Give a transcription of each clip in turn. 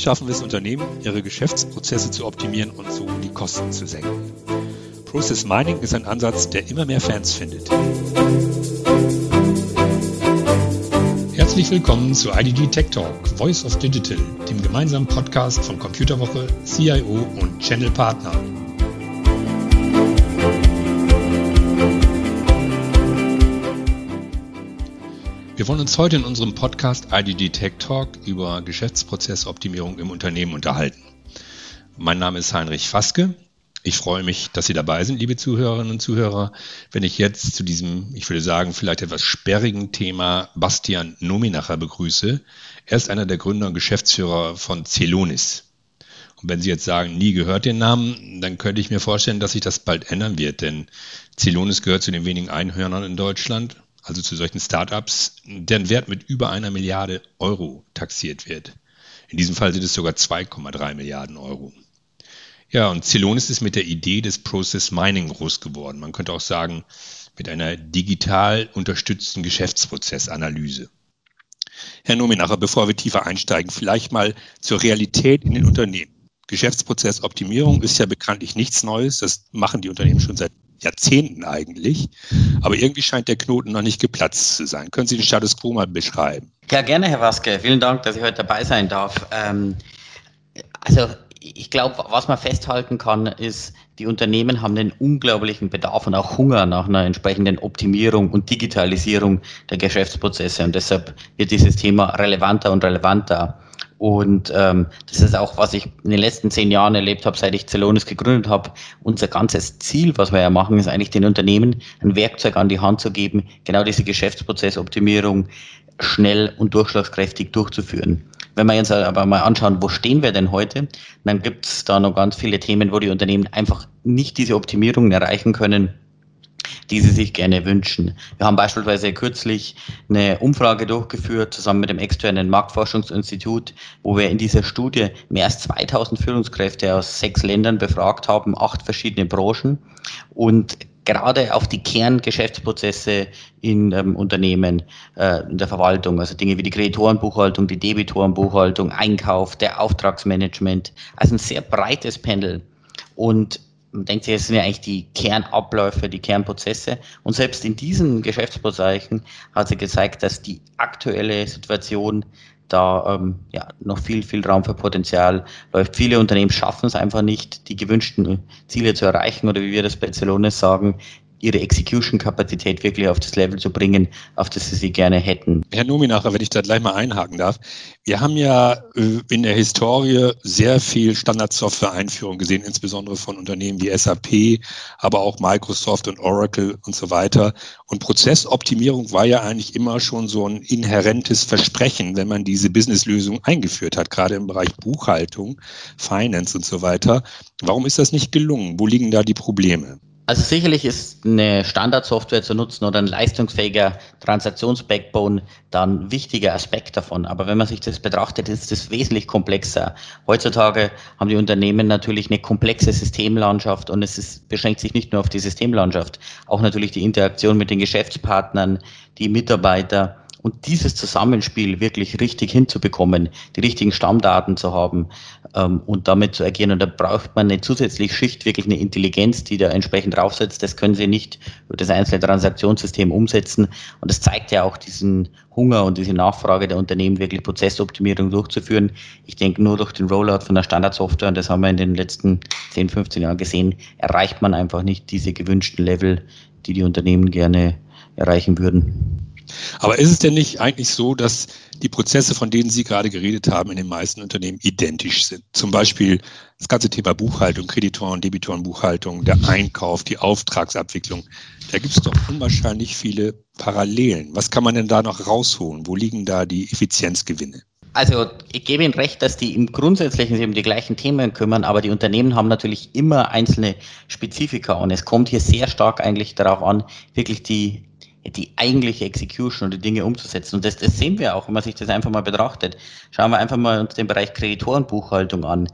schaffen es Unternehmen, ihre Geschäftsprozesse zu optimieren und so die Kosten zu senken. Process Mining ist ein Ansatz, der immer mehr Fans findet. Herzlich willkommen zu IDG Tech Talk, Voice of Digital, dem gemeinsamen Podcast von Computerwoche, CIO und Channel Partner. Wir wollen uns heute in unserem Podcast IDD Tech Talk über Geschäftsprozessoptimierung im Unternehmen unterhalten. Mein Name ist Heinrich Faske. Ich freue mich, dass Sie dabei sind, liebe Zuhörerinnen und Zuhörer, wenn ich jetzt zu diesem, ich würde sagen, vielleicht etwas sperrigen Thema Bastian Nominacher begrüße. Er ist einer der Gründer und Geschäftsführer von Celonis. Und wenn Sie jetzt sagen, nie gehört den Namen, dann könnte ich mir vorstellen, dass sich das bald ändern wird, denn Celonis gehört zu den wenigen Einhörnern in Deutschland also zu solchen Startups, deren Wert mit über einer Milliarde Euro taxiert wird. In diesem Fall sind es sogar 2,3 Milliarden Euro. Ja, und Celonis ist mit der Idee des Process Mining groß geworden. Man könnte auch sagen, mit einer digital unterstützten Geschäftsprozessanalyse. Herr Nominacher, bevor wir tiefer einsteigen, vielleicht mal zur Realität in den Unternehmen. Geschäftsprozessoptimierung ist ja bekanntlich nichts Neues. Das machen die Unternehmen schon seit Jahrzehnten eigentlich. Aber irgendwie scheint der Knoten noch nicht geplatzt zu sein. Können Sie den Status quo mal beschreiben? Ja, gerne, Herr Waske. Vielen Dank, dass ich heute dabei sein darf. Ähm, also ich glaube, was man festhalten kann, ist, die Unternehmen haben einen unglaublichen Bedarf und auch Hunger nach einer entsprechenden Optimierung und Digitalisierung der Geschäftsprozesse. Und deshalb wird dieses Thema relevanter und relevanter. Und ähm, das ist auch, was ich in den letzten zehn Jahren erlebt habe, seit ich Celonis gegründet habe. Unser ganzes Ziel, was wir ja machen, ist eigentlich den Unternehmen ein Werkzeug an die Hand zu geben, genau diese Geschäftsprozessoptimierung schnell und durchschlagskräftig durchzuführen. Wenn wir jetzt aber mal anschauen, wo stehen wir denn heute, dann gibt es da noch ganz viele Themen, wo die Unternehmen einfach nicht diese Optimierungen erreichen können, die sie sich gerne wünschen. Wir haben beispielsweise kürzlich eine Umfrage durchgeführt, zusammen mit dem externen Marktforschungsinstitut, wo wir in dieser Studie mehr als 2000 Führungskräfte aus sechs Ländern befragt haben, acht verschiedene Branchen und gerade auf die Kerngeschäftsprozesse in ähm, Unternehmen, äh, in der Verwaltung, also Dinge wie die Kreditorenbuchhaltung, die Debitorenbuchhaltung, Einkauf, der Auftragsmanagement, also ein sehr breites Panel. Und man denkt sich, es sind ja eigentlich die Kernabläufe, die Kernprozesse. Und selbst in diesen Geschäftsbereichen hat sie gezeigt, dass die aktuelle Situation da ähm, ja, noch viel, viel Raum für Potenzial läuft. Viele Unternehmen schaffen es einfach nicht, die gewünschten Ziele zu erreichen oder wie wir das bei Celonis sagen, ihre Execution-Kapazität wirklich auf das Level zu bringen, auf das sie sie gerne hätten. Herr Nominacher, wenn ich da gleich mal einhaken darf. Wir haben ja äh, in der Historie sehr viel Standardsoftware-Einführung gesehen, insbesondere von Unternehmen wie SAP, aber auch Microsoft und Oracle und so weiter. Und Prozessoptimierung war ja eigentlich immer schon so ein inhärentes Versprechen, wenn man diese Businesslösung eingeführt hat, gerade im Bereich Buchhaltung, Finance und so weiter. Warum ist das nicht gelungen? Wo liegen da die Probleme? Also sicherlich ist eine Standardsoftware zu nutzen oder ein leistungsfähiger Transaktionsbackbone dann ein wichtiger Aspekt davon. Aber wenn man sich das betrachtet, ist es wesentlich komplexer. Heutzutage haben die Unternehmen natürlich eine komplexe Systemlandschaft und es ist, beschränkt sich nicht nur auf die Systemlandschaft, auch natürlich die Interaktion mit den Geschäftspartnern, die Mitarbeiter und dieses Zusammenspiel wirklich richtig hinzubekommen, die richtigen Stammdaten zu haben ähm, und damit zu agieren. Und da braucht man eine zusätzliche Schicht, wirklich eine Intelligenz, die da entsprechend draufsetzt. Das können Sie nicht über das einzelne Transaktionssystem umsetzen. Und das zeigt ja auch diesen Hunger und diese Nachfrage der Unternehmen, wirklich Prozessoptimierung durchzuführen. Ich denke, nur durch den Rollout von der Standardsoftware, und das haben wir in den letzten 10, 15 Jahren gesehen, erreicht man einfach nicht diese gewünschten Level, die die Unternehmen gerne erreichen würden. Aber ist es denn nicht eigentlich so, dass die Prozesse, von denen Sie gerade geredet haben, in den meisten Unternehmen identisch sind? Zum Beispiel das ganze Thema Buchhaltung, Kreditoren, Debitorenbuchhaltung, der Einkauf, die Auftragsabwicklung. Da gibt es doch unwahrscheinlich viele Parallelen. Was kann man denn da noch rausholen? Wo liegen da die Effizienzgewinne? Also ich gebe Ihnen recht, dass die im Grundsätzlichen sich um die gleichen Themen kümmern, aber die Unternehmen haben natürlich immer einzelne Spezifika und es kommt hier sehr stark eigentlich darauf an, wirklich die die eigentliche Execution und die Dinge umzusetzen. Und das, das sehen wir auch, wenn man sich das einfach mal betrachtet. Schauen wir einfach mal uns den Bereich Kreditorenbuchhaltung an.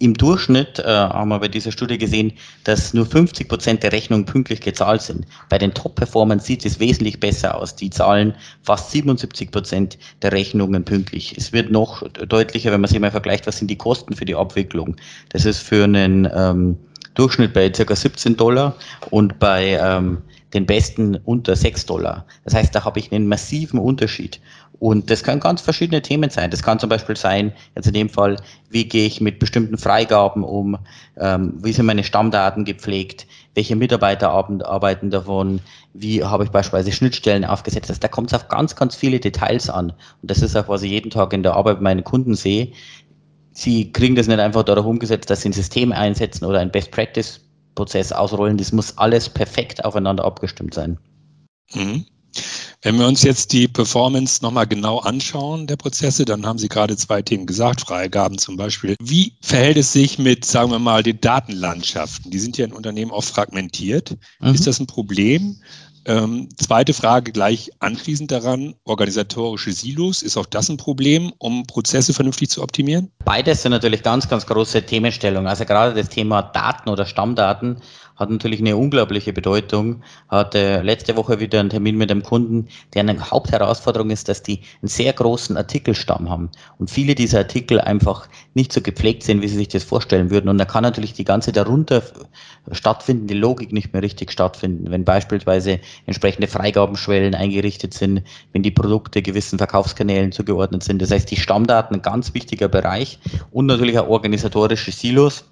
Im Durchschnitt äh, haben wir bei dieser Studie gesehen, dass nur 50 Prozent der Rechnungen pünktlich gezahlt sind. Bei den Top-Performern sieht es wesentlich besser aus. Die zahlen fast 77 Prozent der Rechnungen pünktlich. Es wird noch deutlicher, wenn man sich mal vergleicht, was sind die Kosten für die Abwicklung. Das ist für einen ähm, Durchschnitt bei ca. 17 Dollar und bei ähm, den besten unter 6 Dollar. Das heißt, da habe ich einen massiven Unterschied. Und das können ganz verschiedene Themen sein. Das kann zum Beispiel sein, jetzt in dem Fall, wie gehe ich mit bestimmten Freigaben um, ähm, wie sind meine Stammdaten gepflegt, welche Mitarbeiter arbeiten davon, wie habe ich beispielsweise Schnittstellen aufgesetzt. Also da kommt es auf ganz, ganz viele Details an. Und das ist auch, was ich jeden Tag in der Arbeit mit meinen Kunden sehe. Sie kriegen das nicht einfach darauf umgesetzt, dass sie ein System einsetzen oder ein Best Practice Prozess ausrollen. Das muss alles perfekt aufeinander abgestimmt sein. Mhm. Wenn wir uns jetzt die Performance nochmal genau anschauen der Prozesse, dann haben Sie gerade zwei Themen gesagt, Freigaben zum Beispiel. Wie verhält es sich mit, sagen wir mal, den Datenlandschaften? Die sind ja in Unternehmen oft fragmentiert. Mhm. Ist das ein Problem? Ähm, zweite Frage gleich anschließend daran, organisatorische Silos, ist auch das ein Problem, um Prozesse vernünftig zu optimieren? Beides sind natürlich ganz, ganz große Themenstellungen. Also gerade das Thema Daten oder Stammdaten hat natürlich eine unglaubliche Bedeutung. Hatte letzte Woche wieder einen Termin mit einem Kunden, der eine Hauptherausforderung ist, dass die einen sehr großen Artikelstamm haben und viele dieser Artikel einfach nicht so gepflegt sind, wie sie sich das vorstellen würden. Und da kann natürlich die ganze darunter stattfindende Logik nicht mehr richtig stattfinden. Wenn beispielsweise entsprechende Freigabenschwellen eingerichtet sind, wenn die Produkte gewissen Verkaufskanälen zugeordnet sind. Das heißt, die Stammdaten ein ganz wichtiger Bereich und natürlich auch organisatorische Silos.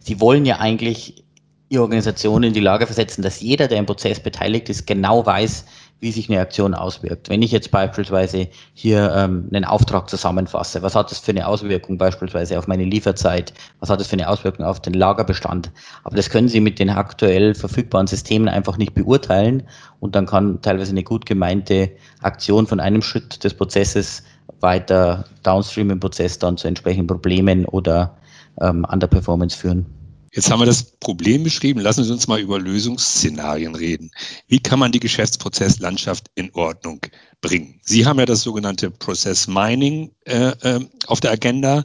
Sie wollen ja eigentlich die Organisation in die Lage versetzen, dass jeder, der im Prozess beteiligt ist, genau weiß, wie sich eine Aktion auswirkt. Wenn ich jetzt beispielsweise hier ähm, einen Auftrag zusammenfasse, was hat das für eine Auswirkung beispielsweise auf meine Lieferzeit, was hat das für eine Auswirkung auf den Lagerbestand. Aber das können Sie mit den aktuell verfügbaren Systemen einfach nicht beurteilen und dann kann teilweise eine gut gemeinte Aktion von einem Schritt des Prozesses weiter downstream im Prozess dann zu entsprechenden Problemen oder ähm, Underperformance führen. Jetzt haben wir das Problem beschrieben. Lassen Sie uns mal über Lösungsszenarien reden. Wie kann man die Geschäftsprozesslandschaft in Ordnung bringen? Sie haben ja das sogenannte Process Mining äh, äh, auf der Agenda.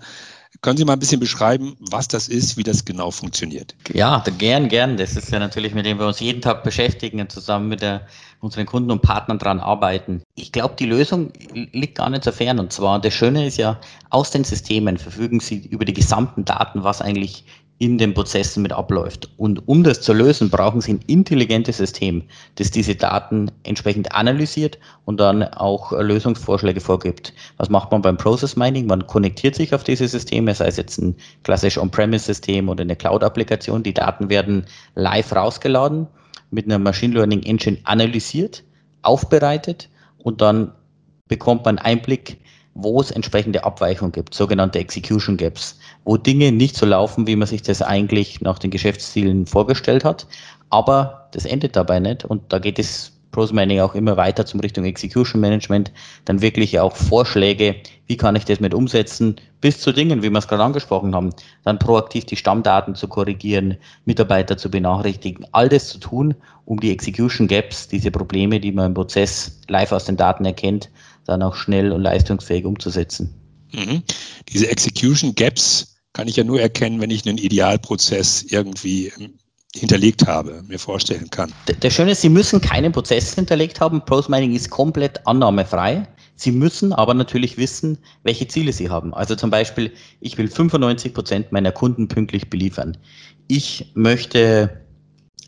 Können Sie mal ein bisschen beschreiben, was das ist, wie das genau funktioniert? Ja, gern, gern. Das ist ja natürlich, mit dem wir uns jeden Tag beschäftigen und zusammen mit der, unseren Kunden und Partnern dran arbeiten. Ich glaube, die Lösung liegt gar nicht so fern. Und zwar, das Schöne ist ja, aus den Systemen verfügen Sie über die gesamten Daten, was eigentlich in den Prozessen mit abläuft. Und um das zu lösen, brauchen Sie ein intelligentes System, das diese Daten entsprechend analysiert und dann auch Lösungsvorschläge vorgibt. Was macht man beim Process Mining? Man konnektiert sich auf diese Systeme, sei es jetzt ein klassisch On-Premise-System oder eine Cloud-Applikation. Die Daten werden live rausgeladen, mit einer Machine Learning Engine analysiert, aufbereitet und dann bekommt man Einblick wo es entsprechende Abweichungen gibt, sogenannte Execution Gaps, wo Dinge nicht so laufen, wie man sich das eigentlich nach den Geschäftszielen vorgestellt hat. Aber das endet dabei nicht und da geht es Pros Mining auch immer weiter zum Richtung Execution Management, dann wirklich auch Vorschläge, wie kann ich das mit umsetzen, bis zu Dingen, wie wir es gerade angesprochen haben, dann proaktiv die Stammdaten zu korrigieren, Mitarbeiter zu benachrichtigen, all das zu tun, um die Execution Gaps, diese Probleme, die man im Prozess live aus den Daten erkennt, dann auch schnell und leistungsfähig umzusetzen. Mhm. Diese Execution Gaps kann ich ja nur erkennen, wenn ich einen Idealprozess irgendwie ähm, hinterlegt habe, mir vorstellen kann. Der Schöne ist, Sie müssen keinen Prozess hinterlegt haben. Pros Mining ist komplett annahmefrei. Sie müssen aber natürlich wissen, welche Ziele Sie haben. Also zum Beispiel, ich will 95 Prozent meiner Kunden pünktlich beliefern. Ich möchte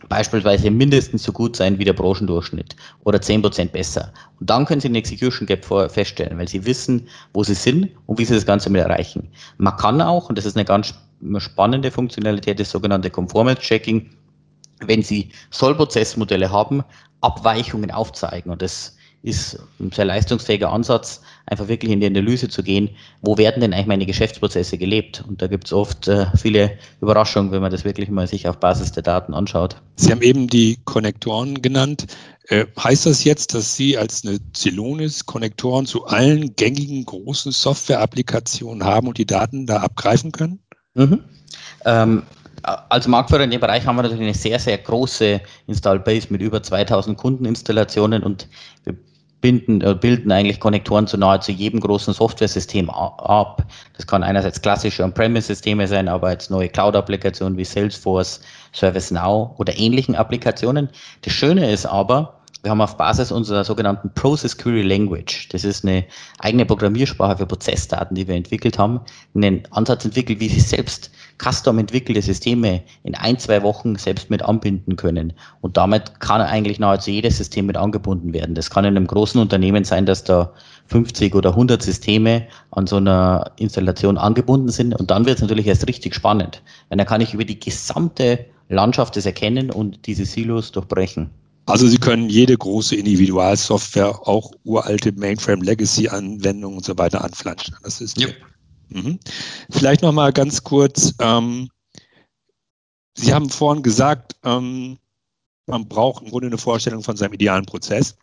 beispielsweise mindestens so gut sein wie der Branchendurchschnitt oder 10% besser. Und dann können Sie den Execution Gap feststellen, weil Sie wissen, wo Sie sind und wie Sie das Ganze mit erreichen. Man kann auch, und das ist eine ganz spannende Funktionalität, das sogenannte Conformance Checking, wenn Sie Sollprozessmodelle haben, Abweichungen aufzeigen. Und das ist ein sehr leistungsfähiger Ansatz, einfach wirklich in die Analyse zu gehen, wo werden denn eigentlich meine Geschäftsprozesse gelebt? Und da gibt es oft äh, viele Überraschungen, wenn man das wirklich mal sich auf Basis der Daten anschaut. Sie haben eben die Konnektoren genannt. Äh, heißt das jetzt, dass Sie als eine Celonis Konnektoren zu allen gängigen großen Software-Applikationen haben und die Daten da abgreifen können? Mhm. Ähm, als Marktführer in dem Bereich haben wir natürlich eine sehr, sehr große Install Base mit über 2000 Kundeninstallationen und wir binden, äh, bilden eigentlich Konnektoren zu nahezu jedem großen Software-System ab. Das kann einerseits klassische On-Premise-Systeme sein, aber jetzt neue Cloud-Applikationen wie Salesforce, ServiceNow oder ähnlichen Applikationen. Das Schöne ist aber, wir haben auf Basis unserer sogenannten Process Query Language, das ist eine eigene Programmiersprache für Prozessdaten, die wir entwickelt haben, einen Ansatz entwickelt, wie Sie selbst custom entwickelte Systeme in ein, zwei Wochen selbst mit anbinden können. Und damit kann eigentlich nahezu jedes System mit angebunden werden. Das kann in einem großen Unternehmen sein, dass da 50 oder 100 Systeme an so einer Installation angebunden sind. Und dann wird es natürlich erst richtig spannend. Weil dann kann ich über die gesamte Landschaft das erkennen und diese Silos durchbrechen. Also Sie können jede große Individualsoftware, auch uralte Mainframe-Legacy-Anwendungen und so weiter anflanschen. Das ist ja. Mhm. Vielleicht noch mal ganz kurz. Ähm, Sie haben vorhin gesagt, ähm, man braucht im Grunde eine Vorstellung von seinem idealen Prozess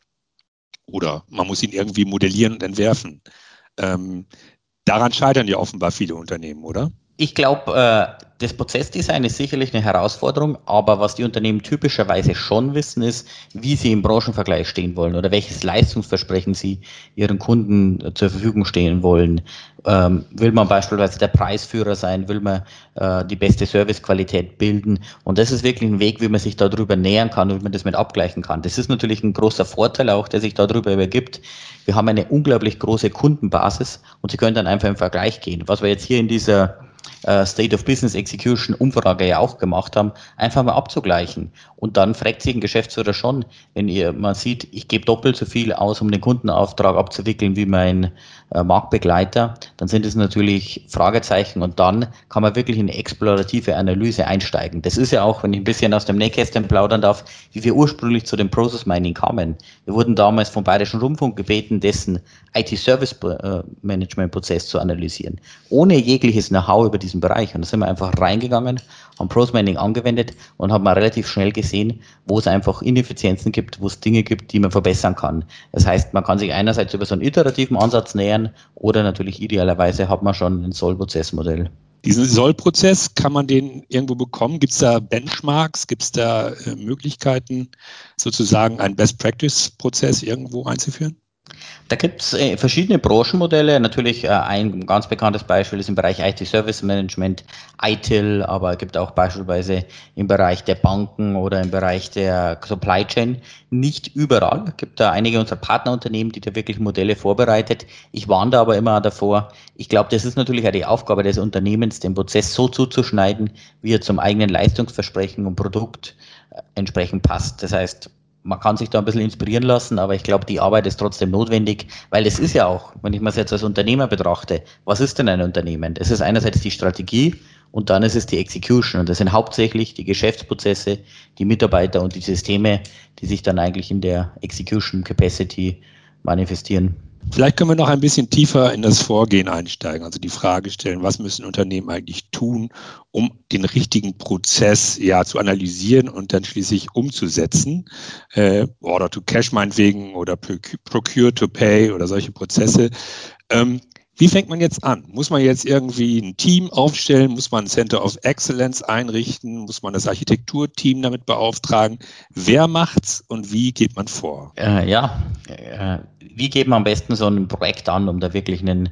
oder man muss ihn irgendwie modellieren und entwerfen. Ähm, daran scheitern ja offenbar viele Unternehmen, oder? Ich glaube, äh, das Prozessdesign ist sicherlich eine Herausforderung, aber was die Unternehmen typischerweise schon wissen, ist, wie sie im Branchenvergleich stehen wollen oder welches Leistungsversprechen sie ihren Kunden äh, zur Verfügung stehen wollen. Ähm, will man beispielsweise der Preisführer sein? Will man äh, die beste Servicequalität bilden? Und das ist wirklich ein Weg, wie man sich darüber nähern kann und wie man das mit abgleichen kann. Das ist natürlich ein großer Vorteil auch, der sich darüber übergibt. Wir haben eine unglaublich große Kundenbasis und Sie können dann einfach im Vergleich gehen. Was wir jetzt hier in dieser State of Business Execution Umfrage ja auch gemacht haben, einfach mal abzugleichen. Und dann fragt sich ein Geschäftsführer schon, wenn ihr man sieht, ich gebe doppelt so viel aus, um den Kundenauftrag abzuwickeln wie mein äh, Marktbegleiter, dann sind es natürlich Fragezeichen und dann kann man wirklich in eine explorative Analyse einsteigen. Das ist ja auch, wenn ich ein bisschen aus dem Nähkästchen plaudern darf, wie wir ursprünglich zu dem Process Mining kamen. Wir wurden damals vom Bayerischen Rundfunk gebeten, dessen IT-Service-Management-Prozess äh, zu analysieren, ohne jegliches Know-how über diesen Bereich. Und da sind wir einfach reingegangen, haben Process Mining angewendet und haben relativ schnell gesehen, wo es einfach Ineffizienzen gibt, wo es Dinge gibt, die man verbessern kann. Das heißt, man kann sich einerseits über so einen iterativen Ansatz nähern, oder natürlich idealerweise hat man schon ein Soll-Prozessmodell. Diesen Soll-Prozess, kann man den irgendwo bekommen? Gibt es da Benchmarks? Gibt es da äh, Möglichkeiten, sozusagen einen Best-Practice-Prozess irgendwo einzuführen? Da gibt es äh, verschiedene Branchenmodelle. Natürlich äh, ein ganz bekanntes Beispiel ist im Bereich IT-Service Management, ITIL, aber es gibt auch beispielsweise im Bereich der Banken oder im Bereich der Supply Chain. Nicht überall. Es gibt da einige unserer Partnerunternehmen, die da wirklich Modelle vorbereitet. Ich warne aber immer davor. Ich glaube, das ist natürlich auch die Aufgabe des Unternehmens, den Prozess so zuzuschneiden, wie er zum eigenen Leistungsversprechen und Produkt äh, entsprechend passt. Das heißt, man kann sich da ein bisschen inspirieren lassen, aber ich glaube, die Arbeit ist trotzdem notwendig, weil es ist ja auch, wenn ich mir das jetzt als Unternehmer betrachte, was ist denn ein Unternehmen? Es ist einerseits die Strategie und dann ist es die Execution und das sind hauptsächlich die Geschäftsprozesse, die Mitarbeiter und die Systeme, die sich dann eigentlich in der Execution Capacity manifestieren. Vielleicht können wir noch ein bisschen tiefer in das Vorgehen einsteigen, also die Frage stellen, was müssen Unternehmen eigentlich tun, um den richtigen Prozess ja zu analysieren und dann schließlich umzusetzen. Äh, Order to Cash meinetwegen oder Procure to Pay oder solche Prozesse. Ähm, wie fängt man jetzt an? Muss man jetzt irgendwie ein Team aufstellen? Muss man ein Center of Excellence einrichten? Muss man das Architekturteam damit beauftragen? Wer macht's und wie geht man vor? Äh, ja, äh, wie geht man am besten so ein Projekt an, um da wirklich einen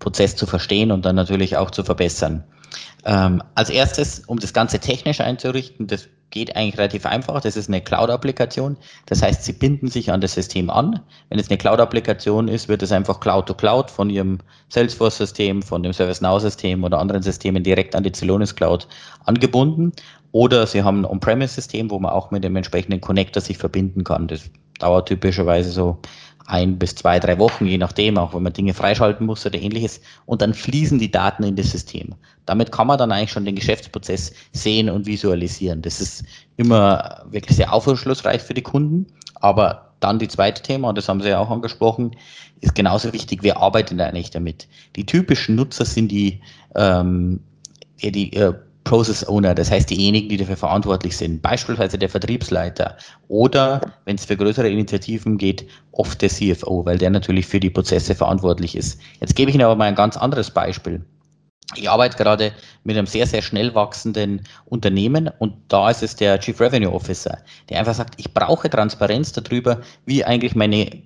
Prozess zu verstehen und dann natürlich auch zu verbessern? Ähm, als erstes, um das Ganze technisch einzurichten, das geht eigentlich relativ einfach. Das ist eine Cloud-Applikation. Das heißt, Sie binden sich an das System an. Wenn es eine Cloud-Applikation ist, wird es einfach Cloud-to-Cloud von Ihrem Salesforce-System, von dem ServiceNow-System oder anderen Systemen direkt an die Celonis Cloud angebunden. Oder Sie haben ein On-Premise-System, wo man auch mit dem entsprechenden Connector sich verbinden kann. Das dauert typischerweise so ein bis zwei, drei Wochen, je nachdem, auch wenn man Dinge freischalten muss oder ähnliches. Und dann fließen die Daten in das System. Damit kann man dann eigentlich schon den Geschäftsprozess sehen und visualisieren. Das ist immer wirklich sehr aufschlussreich für die Kunden. Aber dann die zweite Thema, und das haben Sie ja auch angesprochen, ist genauso wichtig, wer arbeitet eigentlich damit? Die typischen Nutzer sind die, ähm, die, äh, Process Owner, das heißt diejenigen, die dafür verantwortlich sind, beispielsweise der Vertriebsleiter oder, wenn es für größere Initiativen geht, oft der CFO, weil der natürlich für die Prozesse verantwortlich ist. Jetzt gebe ich Ihnen aber mal ein ganz anderes Beispiel. Ich arbeite gerade mit einem sehr, sehr schnell wachsenden Unternehmen und da ist es der Chief Revenue Officer, der einfach sagt, ich brauche Transparenz darüber, wie eigentlich meine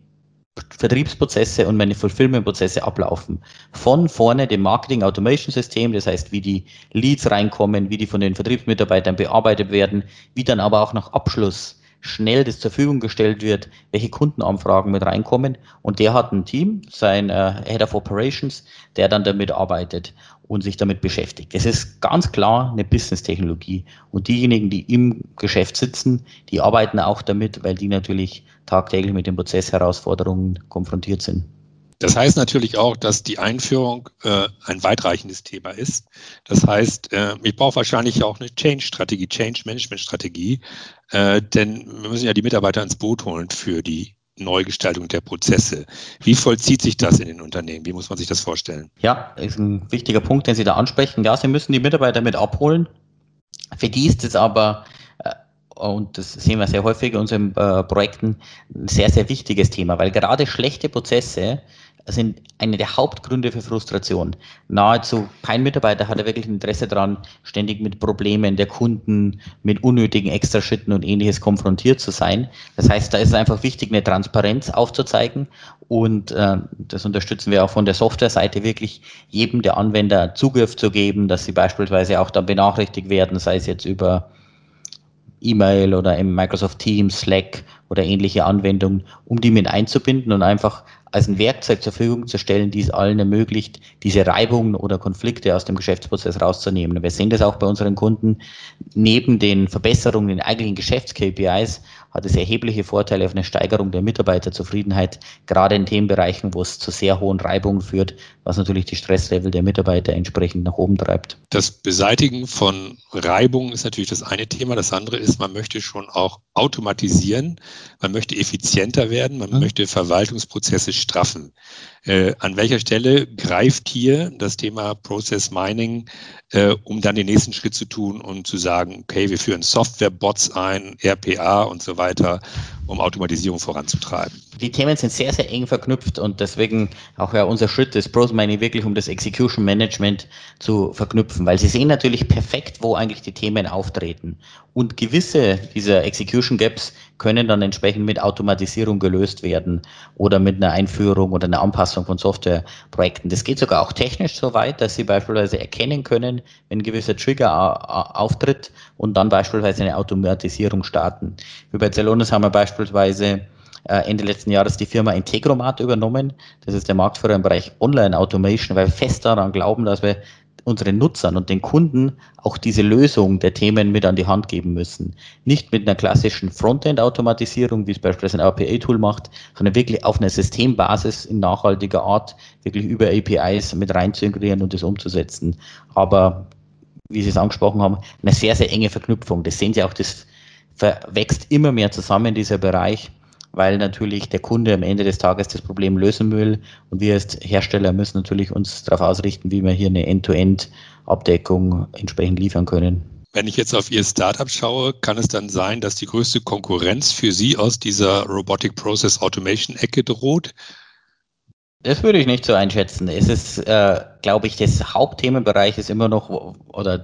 Vertriebsprozesse und meine Fulfillment-Prozesse ablaufen. Von vorne dem Marketing-Automation-System, das heißt, wie die Leads reinkommen, wie die von den Vertriebsmitarbeitern bearbeitet werden, wie dann aber auch nach Abschluss schnell das zur Verfügung gestellt wird, welche Kundenanfragen mit reinkommen. Und der hat ein Team, sein äh, Head of Operations, der dann damit arbeitet und sich damit beschäftigt. Das ist ganz klar eine Business-Technologie. Und diejenigen, die im Geschäft sitzen, die arbeiten auch damit, weil die natürlich tagtäglich mit den Prozessherausforderungen konfrontiert sind. Das heißt natürlich auch, dass die Einführung äh, ein weitreichendes Thema ist. Das heißt, äh, ich brauche wahrscheinlich auch eine Change-Strategie, Change-Management-Strategie, äh, denn wir müssen ja die Mitarbeiter ins Boot holen für die Neugestaltung der Prozesse. Wie vollzieht sich das in den Unternehmen? Wie muss man sich das vorstellen? Ja, ist ein wichtiger Punkt, den Sie da ansprechen. Ja, Sie müssen die Mitarbeiter mit abholen. Für die ist es aber äh, und das sehen wir sehr häufig in unseren äh, Projekten, ein sehr, sehr wichtiges Thema, weil gerade schlechte Prozesse sind eine der Hauptgründe für Frustration. Nahezu kein Mitarbeiter hat wirklich Interesse daran, ständig mit Problemen der Kunden, mit unnötigen Extraschritten und ähnliches konfrontiert zu sein. Das heißt, da ist es einfach wichtig, eine Transparenz aufzuzeigen und äh, das unterstützen wir auch von der Softwareseite wirklich jedem der Anwender Zugriff zu geben, dass sie beispielsweise auch dann benachrichtigt werden, sei es jetzt über E-Mail oder im Microsoft Teams, Slack oder ähnliche Anwendungen, um die mit einzubinden und einfach als ein Werkzeug zur Verfügung zu stellen, die es allen ermöglicht, diese Reibungen oder Konflikte aus dem Geschäftsprozess rauszunehmen. Wir sehen das auch bei unseren Kunden. Neben den Verbesserungen in eigentlichen Geschäfts-KPIs hat es erhebliche Vorteile auf eine Steigerung der Mitarbeiterzufriedenheit, gerade in Themenbereichen, wo es zu sehr hohen Reibungen führt, was natürlich die Stresslevel der Mitarbeiter entsprechend nach oben treibt. Das Beseitigen von Reibungen ist natürlich das eine Thema. Das andere ist, man möchte schon auch automatisieren, man möchte effizienter werden, man mhm. möchte Verwaltungsprozesse straffen. Äh, an welcher Stelle greift hier das Thema Process Mining, äh, um dann den nächsten Schritt zu tun und zu sagen, okay, wir führen Software-Bots ein, RPA und so weiter, um Automatisierung voranzutreiben? Die Themen sind sehr, sehr eng verknüpft und deswegen auch ja unser Schritt des Process Mining wirklich, um das Execution Management zu verknüpfen, weil Sie sehen natürlich perfekt, wo eigentlich die Themen auftreten. Und gewisse dieser Execution Gaps können dann entsprechend mit Automatisierung gelöst werden oder mit einer Einführung oder einer Anpassung von Softwareprojekten. Das geht sogar auch technisch so weit, dass Sie beispielsweise erkennen können, wenn ein gewisser Trigger auftritt und dann beispielsweise eine Automatisierung starten. Wie bei Celonis haben wir beispielsweise äh, Ende letzten Jahres die Firma Integromat übernommen. Das ist der Marktführer im Bereich Online Automation, weil wir fest daran glauben, dass wir unseren Nutzern und den Kunden auch diese Lösung der Themen mit an die Hand geben müssen. Nicht mit einer klassischen Frontend-Automatisierung, wie es beispielsweise ein RPA-Tool macht, sondern wirklich auf einer Systembasis in nachhaltiger Art, wirklich über APIs mit rein zu integrieren und das umzusetzen. Aber, wie Sie es angesprochen haben, eine sehr, sehr enge Verknüpfung. Das sehen Sie auch, das wächst immer mehr zusammen, dieser Bereich weil natürlich der Kunde am Ende des Tages das Problem lösen will und wir als Hersteller müssen natürlich uns darauf ausrichten, wie wir hier eine End-to-End-Abdeckung entsprechend liefern können. Wenn ich jetzt auf Ihr Startup schaue, kann es dann sein, dass die größte Konkurrenz für Sie aus dieser Robotic Process Automation Ecke droht? Das würde ich nicht so einschätzen. Es ist, äh, glaube ich, das Hauptthemenbereich ist immer noch, oder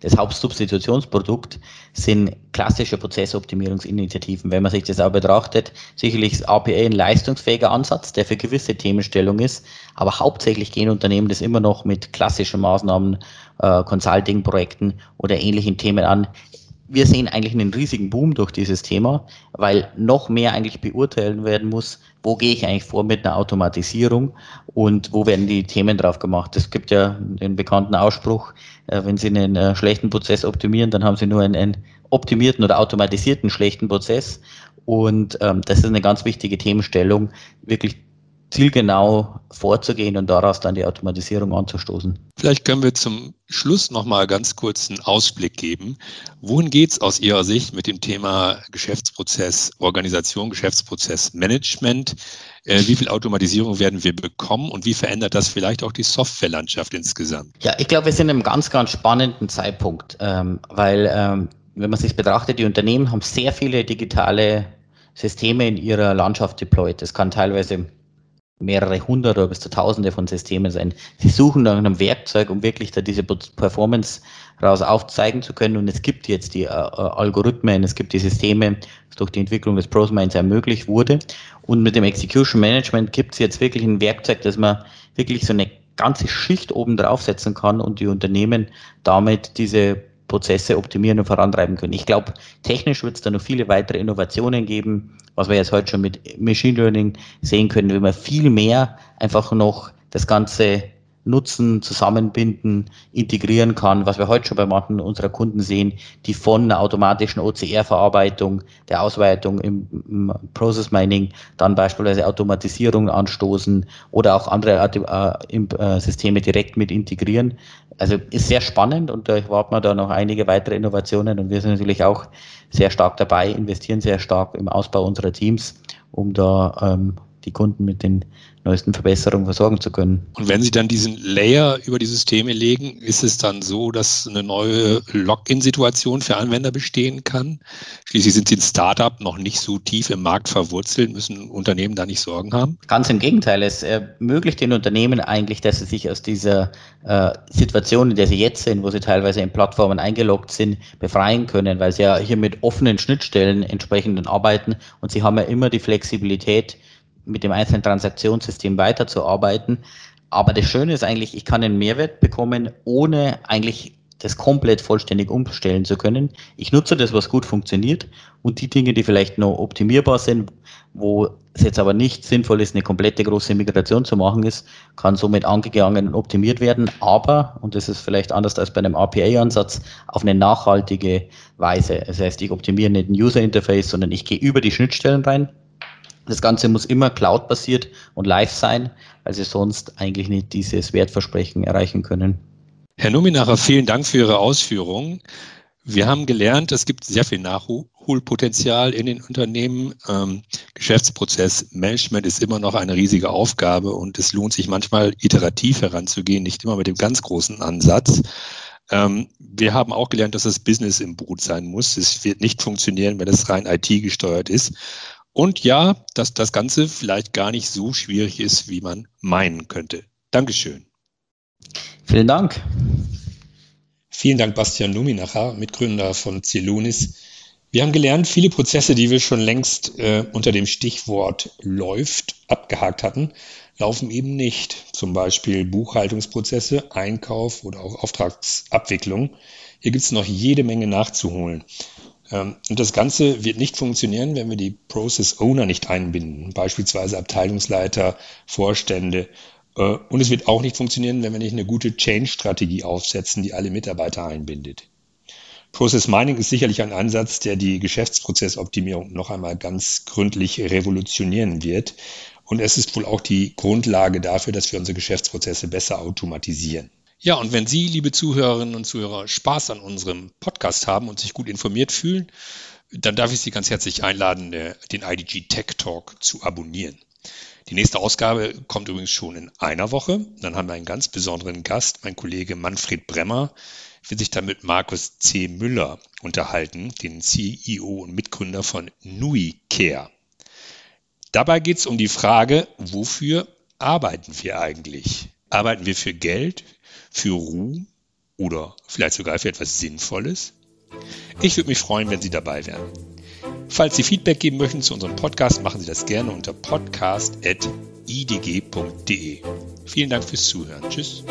das Hauptsubstitutionsprodukt sind klassische Prozessoptimierungsinitiativen. Wenn man sich das auch betrachtet, sicherlich ist APA ein leistungsfähiger Ansatz, der für gewisse Themenstellung ist, aber hauptsächlich gehen Unternehmen das immer noch mit klassischen Maßnahmen, äh, Consulting-Projekten oder ähnlichen Themen an wir sehen eigentlich einen riesigen Boom durch dieses Thema, weil noch mehr eigentlich beurteilen werden muss, wo gehe ich eigentlich vor mit einer Automatisierung und wo werden die Themen drauf gemacht. Es gibt ja den bekannten Ausspruch, äh, wenn Sie einen äh, schlechten Prozess optimieren, dann haben Sie nur einen, einen optimierten oder automatisierten schlechten Prozess. Und ähm, das ist eine ganz wichtige Themenstellung, wirklich zielgenau vorzugehen und daraus dann die Automatisierung anzustoßen. Vielleicht können wir zum Schluss nochmal ganz kurz einen Ausblick geben. Wohin geht es aus Ihrer Sicht mit dem Thema Geschäftsprozess, Organisation, Geschäftsprozess, Management? Äh, wie viel Automatisierung werden wir bekommen und wie verändert das vielleicht auch die Softwarelandschaft insgesamt? Ja, ich glaube, wir sind in einem ganz, ganz spannenden Zeitpunkt, ähm, weil ähm, wenn man sich betrachtet, die Unternehmen haben sehr viele digitale Systeme in ihrer Landschaft deployed. Das kann teilweise mehrere hundert oder bis zu tausende von Systemen sein. Sie suchen nach einem Werkzeug, um wirklich da diese Performance raus aufzeigen zu können. Und es gibt jetzt die äh, äh Algorithmen, es gibt die Systeme, das durch die Entwicklung des ProSminds ermöglicht wurde. Und mit dem Execution Management gibt es jetzt wirklich ein Werkzeug, dass man wirklich so eine ganze Schicht oben draufsetzen kann und die Unternehmen damit diese Prozesse optimieren und vorantreiben können. Ich glaube, technisch wird es da noch viele weitere Innovationen geben, was wir jetzt heute schon mit Machine Learning sehen können, wenn man viel mehr einfach noch das Ganze nutzen, zusammenbinden, integrieren kann, was wir heute schon bei manchen unserer Kunden sehen, die von einer automatischen OCR-Verarbeitung, der Ausweitung im, im, Process Mining, dann beispielsweise Automatisierung anstoßen oder auch andere äh, äh, Systeme direkt mit integrieren. Also ist sehr spannend und da erwarten wir da noch einige weitere Innovationen und wir sind natürlich auch sehr stark dabei, investieren sehr stark im Ausbau unserer Teams, um da ähm, die Kunden mit den neuesten Verbesserungen versorgen zu können. Und wenn Sie dann diesen Layer über die Systeme legen, ist es dann so, dass eine neue Login-Situation für Anwender bestehen kann? Schließlich sind Sie ein Startup noch nicht so tief im Markt verwurzelt, müssen Unternehmen da nicht Sorgen haben? Ganz im Gegenteil, es ermöglicht den Unternehmen eigentlich, dass sie sich aus dieser äh, Situation, in der sie jetzt sind, wo sie teilweise in Plattformen eingeloggt sind, befreien können, weil sie ja hier mit offenen Schnittstellen entsprechend arbeiten und sie haben ja immer die Flexibilität, mit dem einzelnen Transaktionssystem weiterzuarbeiten. Aber das Schöne ist eigentlich, ich kann einen Mehrwert bekommen, ohne eigentlich das komplett vollständig umstellen zu können. Ich nutze das, was gut funktioniert und die Dinge, die vielleicht noch optimierbar sind, wo es jetzt aber nicht sinnvoll ist, eine komplette große Migration zu machen ist, kann somit angegangen und optimiert werden, aber, und das ist vielleicht anders als bei einem RPA-Ansatz, auf eine nachhaltige Weise. Das heißt, ich optimiere nicht ein User-Interface, sondern ich gehe über die Schnittstellen rein, das Ganze muss immer cloud-basiert und live sein, weil sie sonst eigentlich nicht dieses Wertversprechen erreichen können. Herr Numinacher, vielen Dank für Ihre Ausführungen. Wir haben gelernt, es gibt sehr viel Nachholpotenzial in den Unternehmen. Ähm, Geschäftsprozessmanagement ist immer noch eine riesige Aufgabe und es lohnt sich manchmal iterativ heranzugehen, nicht immer mit dem ganz großen Ansatz. Ähm, wir haben auch gelernt, dass das Business im Boot sein muss. Es wird nicht funktionieren, wenn es rein IT gesteuert ist. Und ja, dass das Ganze vielleicht gar nicht so schwierig ist, wie man meinen könnte. Dankeschön. Vielen Dank. Vielen Dank, Bastian Luminacher, Mitgründer von Celonis. Wir haben gelernt, viele Prozesse, die wir schon längst äh, unter dem Stichwort läuft abgehakt hatten, laufen eben nicht. Zum Beispiel Buchhaltungsprozesse, Einkauf oder auch Auftragsabwicklung. Hier gibt es noch jede Menge nachzuholen. Ähm, und das Ganze wird nicht funktionieren, wenn wir die Process Owner nicht einbinden, beispielsweise Abteilungsleiter, Vorstände. Äh, und es wird auch nicht funktionieren, wenn wir nicht eine gute Change-Strategie aufsetzen, die alle Mitarbeiter einbindet. Process Mining ist sicherlich ein Ansatz, der die Geschäftsprozessoptimierung noch einmal ganz gründlich revolutionieren wird. Und es ist wohl auch die Grundlage dafür, dass wir unsere Geschäftsprozesse besser automatisieren. Ja, und wenn Sie, liebe Zuhörerinnen und Zuhörer, Spaß an unserem Podcast haben und sich gut informiert fühlen, dann darf ich Sie ganz herzlich einladen, äh, den IDG Tech Talk zu abonnieren. Die nächste Ausgabe kommt übrigens schon in einer Woche. Dann haben wir einen ganz besonderen Gast, mein Kollege Manfred Bremmer, wird sich dann mit Markus C. Müller unterhalten, den CEO und Mitgründer von Nui Care. Dabei geht es um die Frage, wofür arbeiten wir eigentlich? Arbeiten wir für Geld, für Ruhm oder vielleicht sogar für etwas Sinnvolles? Ich würde mich freuen, wenn Sie dabei wären. Falls Sie Feedback geben möchten zu unserem Podcast, machen Sie das gerne unter podcast.idg.de. Vielen Dank fürs Zuhören. Tschüss.